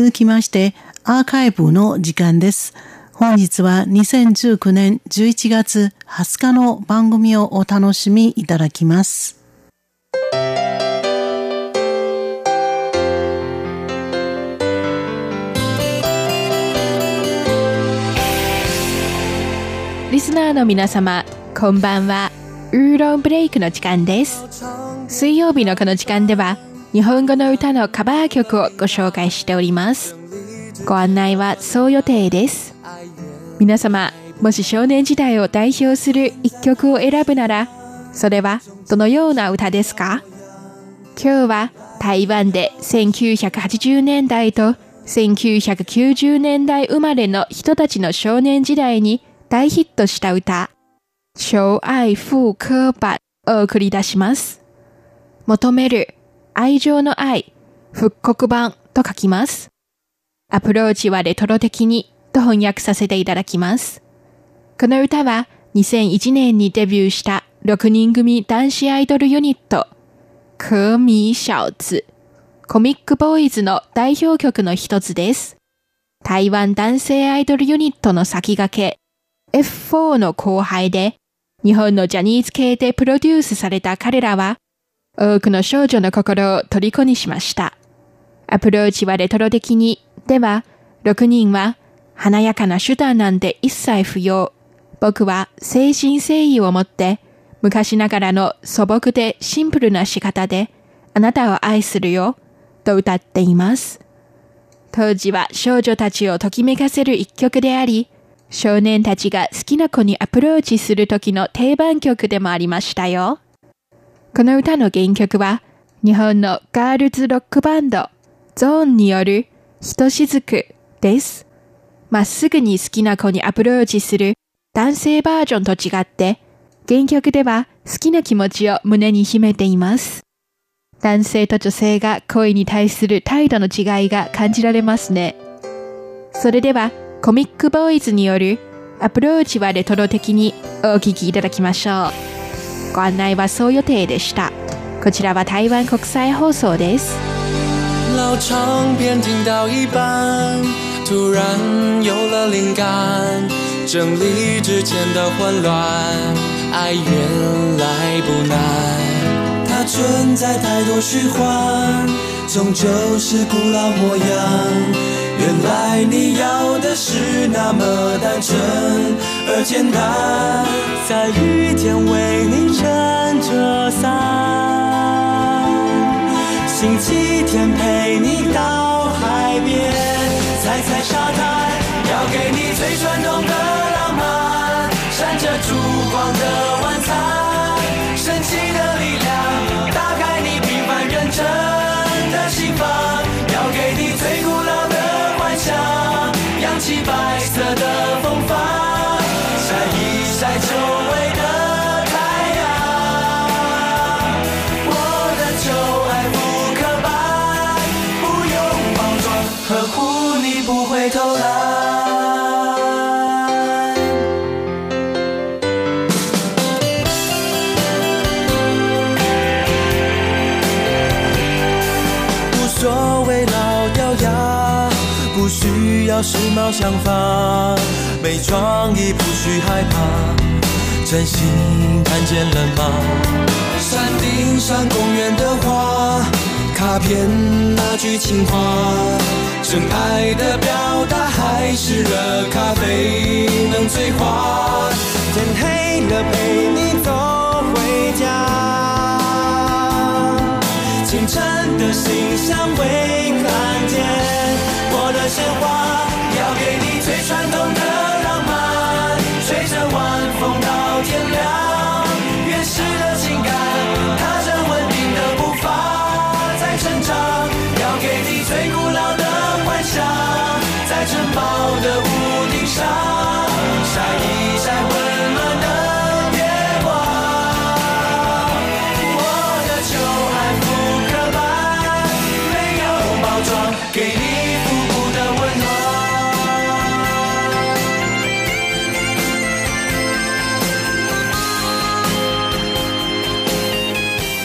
続きまして、アーカイブの時間です。本日は2019年11月20日の番組をお楽しみいただきます。リスナーの皆様、こんばんは。ウーロンブレイクの時間です。水曜日のこの時間では、日本語の歌のカバー曲をご紹介しております。ご案内はそう予定です。皆様、もし少年時代を代表する一曲を選ぶなら、それはどのような歌ですか？今日は台湾で1980年代と1990年代生まれの人たちの少年時代に大ヒットした歌、超愛復刻版を送り出します。求める愛情の愛、復刻版と書きます。アプローチはレトロ的にと翻訳させていただきます。この歌は2001年にデビューした6人組男子アイドルユニット、可米小子、コミックボーイズの代表曲の一つです。台湾男性アイドルユニットの先駆け、F4 の後輩で、日本のジャニーズ系でプロデュースされた彼らは、多くの少女の心を虜にしました。アプローチはレトロ的に、では、6人は、華やかな手段なんて一切不要。僕は精神誠意を持って、昔ながらの素朴でシンプルな仕方で、あなたを愛するよ、と歌っています。当時は少女たちをときめかせる一曲であり、少年たちが好きな子にアプローチする時の定番曲でもありましたよ。この歌の原曲は、日本のガールズロックバンド、ゾーンによる、ひとしずくです。まっすぐに好きな子にアプローチする男性バージョンと違って、原曲では好きな気持ちを胸に秘めています。男性と女性が恋に対する態度の違いが感じられますね。それでは、コミックボーイズによるアプローチはレトロ的にお聴きいただきましょう。ご案内はそう予定でした。こちらは台湾国際放送です。老唱片听到一半，突然有了灵感，整理之前的混乱，爱原来不难。它存在太多虚幻，终究是古老模样。原来你要的是那么单纯而简单，在雨天为你撑着伞，星期天陪你到海边，踩踩沙滩，要给你最传统的浪漫，闪着烛光的晚餐，神奇的力量，打开你平凡认真的心房，要给你最古老。起白色的不需要时髦想法，没创意不需害怕，真心看见了吗？山顶上公园的花，卡片那句情话，真爱的表达还是热咖啡能催化？天黑了陪你走回家，清晨的信箱未看见。我鲜花，要给你最传统的浪漫，吹着晚风到天亮。原始的情感，踏着稳定的步伐在成长。要给你最古老的幻想，在城堡的屋顶上。